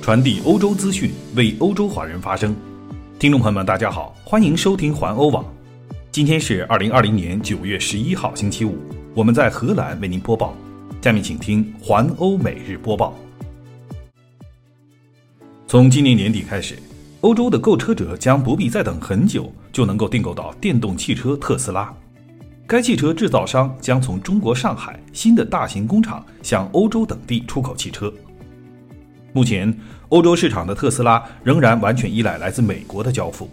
传递欧洲资讯，为欧洲华人发声。听众朋友们，大家好，欢迎收听环欧网。今天是二零二零年九月十一号，星期五。我们在荷兰为您播报。下面请听环欧每日播报。从今年年底开始，欧洲的购车者将不必再等很久，就能够订购到电动汽车特斯拉。该汽车制造商将从中国上海新的大型工厂向欧洲等地出口汽车。目前，欧洲市场的特斯拉仍然完全依赖来自美国的交付。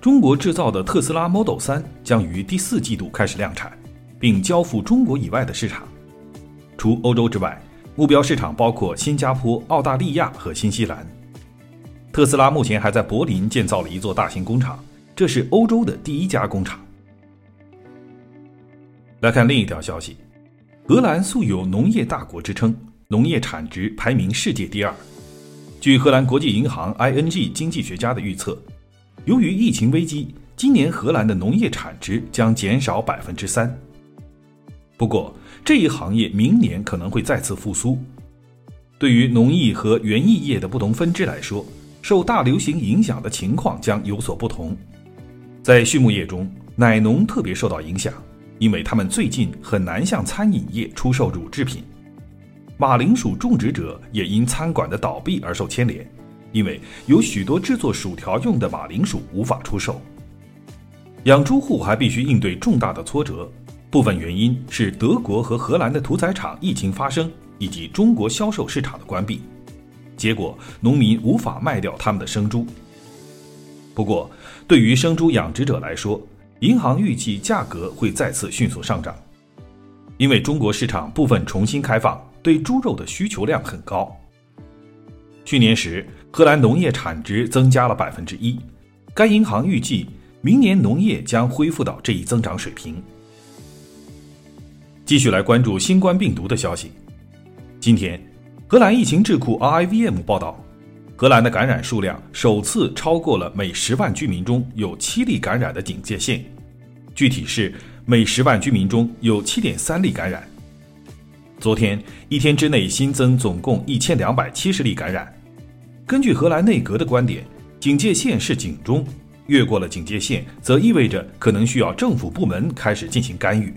中国制造的特斯拉 Model 3将于第四季度开始量产，并交付中国以外的市场。除欧洲之外，目标市场包括新加坡、澳大利亚和新西兰。特斯拉目前还在柏林建造了一座大型工厂，这是欧洲的第一家工厂。来看另一条消息，荷兰素有农业大国之称，农业产值排名世界第二。据荷兰国际银行 ING 经济学家的预测，由于疫情危机，今年荷兰的农业产值将减少百分之三。不过，这一行业明年可能会再次复苏。对于农艺和园艺业的不同分支来说，受大流行影响的情况将有所不同。在畜牧业中，奶农特别受到影响。因为他们最近很难向餐饮业出售乳制品，马铃薯种植者也因餐馆的倒闭而受牵连，因为有许多制作薯条用的马铃薯无法出售。养猪户还必须应对重大的挫折，部分原因是德国和荷兰的屠宰场疫情发生，以及中国销售市场的关闭，结果农民无法卖掉他们的生猪。不过，对于生猪养殖者来说，银行预计价格会再次迅速上涨，因为中国市场部分重新开放，对猪肉的需求量很高。去年时，荷兰农业产值增加了百分之一，该银行预计明年农业将恢复到这一增长水平。继续来关注新冠病毒的消息。今天，荷兰疫情智库 RIVM 报道。荷兰的感染数量首次超过了每十万居民中有七例感染的警戒线，具体是每十万居民中有七点三例感染。昨天一天之内新增总共一千两百七十例感染。根据荷兰内阁的观点，警戒线是警钟，越过了警戒线，则意味着可能需要政府部门开始进行干预。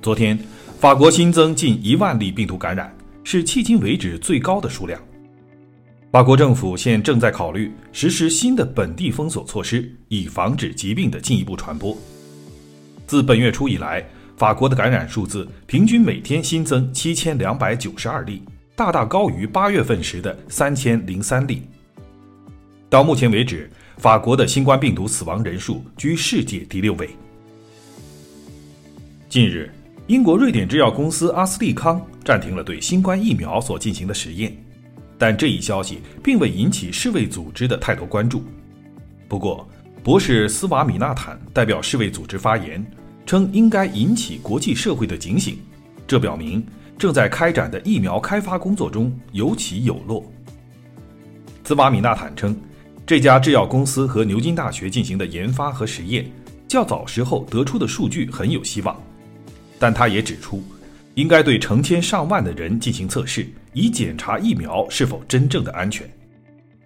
昨天，法国新增近一万例病毒感染，是迄今为止最高的数量。法国政府现正在考虑实施新的本地封锁措施，以防止疾病的进一步传播。自本月初以来，法国的感染数字平均每天新增七千两百九十二例，大大高于八月份时的三千零三例。到目前为止，法国的新冠病毒死亡人数居世界第六位。近日，英国瑞典制药公司阿斯利康暂停了对新冠疫苗所进行的实验。但这一消息并未引起世卫组织的太多关注。不过，博士斯瓦米纳坦代表世卫组织发言，称应该引起国际社会的警醒。这表明正在开展的疫苗开发工作中有起有落。兹瓦米纳坦称，这家制药公司和牛津大学进行的研发和实验较早时候得出的数据很有希望，但他也指出。应该对成千上万的人进行测试，以检查疫苗是否真正的安全。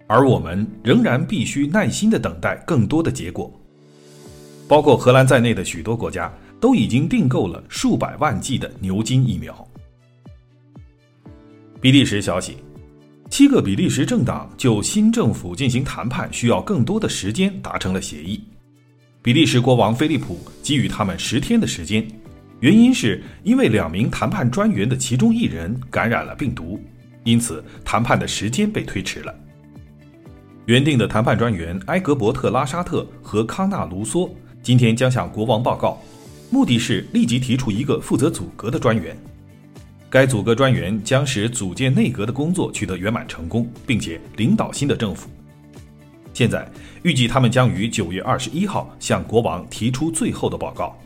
而我们仍然必须耐心地等待更多的结果。包括荷兰在内的许多国家都已经订购了数百万剂的牛津疫苗。比利时消息：七个比利时政党就新政府进行谈判需要更多的时间达成了协议。比利时国王菲利普给予他们十天的时间。原因是因为两名谈判专员的其中一人感染了病毒，因此谈判的时间被推迟了。原定的谈判专员埃格伯特·拉沙特和康纳·卢梭今天将向国王报告，目的是立即提出一个负责组阁的专员。该组阁专员将使组建内阁的工作取得圆满成功，并且领导新的政府。现在预计他们将于九月二十一号向国王提出最后的报告。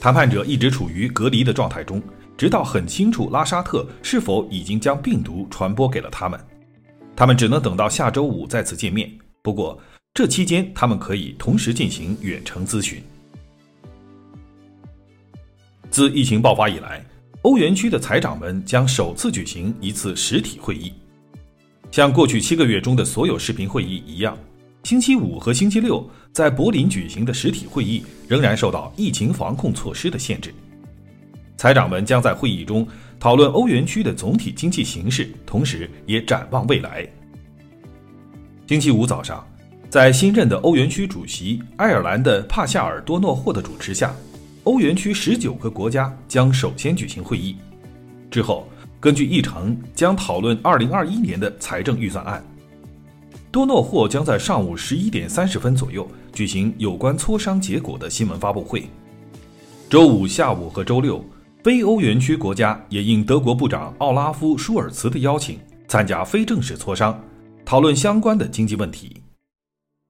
谈判者一直处于隔离的状态中，直到很清楚拉沙特是否已经将病毒传播给了他们。他们只能等到下周五再次见面。不过，这期间他们可以同时进行远程咨询。自疫情爆发以来，欧元区的财长们将首次举行一次实体会议。像过去七个月中的所有视频会议一样，星期五和星期六在柏林举行的实体会议仍然受到疫情防控措施的限制。财长们将在会议中讨论欧元区的总体经济形势，同时也展望未来。星期五早上，在新任的欧元区主席爱尔兰的帕夏尔多诺霍的主持下，欧元区十九个国家将首先举行会议，之后。根据议程，将讨论二零二一年的财政预算案。多诺霍将在上午十一点三十分左右举行有关磋商结果的新闻发布会。周五下午和周六，非欧元区国家也应德国部长奥拉夫·舒尔茨的邀请，参加非正式磋商，讨论相关的经济问题。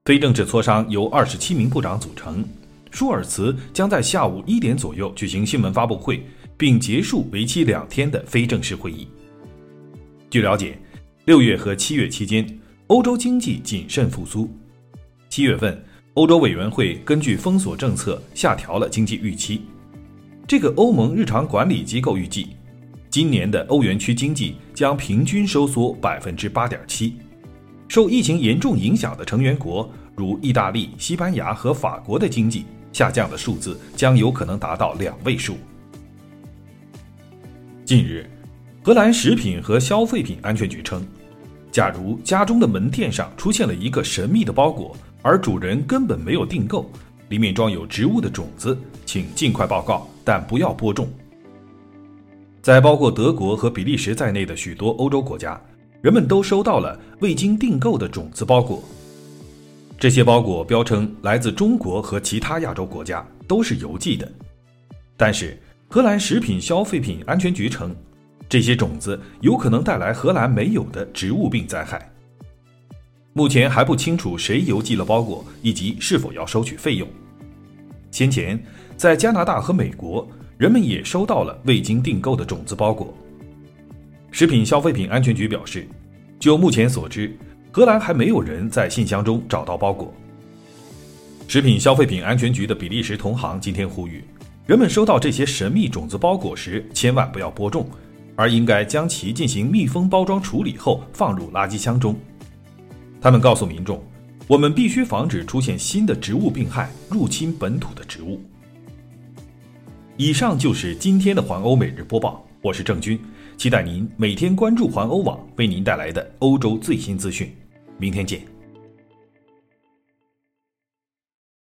非正式磋商由二十七名部长组成，舒尔茨将在下午一点左右举行新闻发布会。并结束为期两天的非正式会议。据了解，六月和七月期间，欧洲经济谨慎复苏。七月份，欧洲委员会根据封锁政策下调了经济预期。这个欧盟日常管理机构预计，今年的欧元区经济将平均收缩百分之八点七。受疫情严重影响的成员国如意大利、西班牙和法国的经济下降的数字将有可能达到两位数。近日，荷兰食品和消费品安全局称，假如家中的门店上出现了一个神秘的包裹，而主人根本没有订购，里面装有植物的种子，请尽快报告，但不要播种。在包括德国和比利时在内的许多欧洲国家，人们都收到了未经订购的种子包裹。这些包裹标称来自中国和其他亚洲国家，都是邮寄的，但是。荷兰食品消费品安全局称，这些种子有可能带来荷兰没有的植物病灾害。目前还不清楚谁邮寄了包裹以及是否要收取费用。先前在加拿大和美国，人们也收到了未经订购的种子包裹。食品消费品安全局表示，就目前所知，荷兰还没有人在信箱中找到包裹。食品消费品安全局的比利时同行今天呼吁。人们收到这些神秘种子包裹时，千万不要播种，而应该将其进行密封包装处理后放入垃圾箱中。他们告诉民众，我们必须防止出现新的植物病害入侵本土的植物。以上就是今天的环欧每日播报，我是郑军，期待您每天关注环欧网为您带来的欧洲最新资讯。明天见。